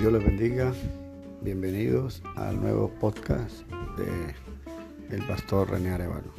Dios les bendiga. Bienvenidos al nuevo podcast de el pastor René Arevalo.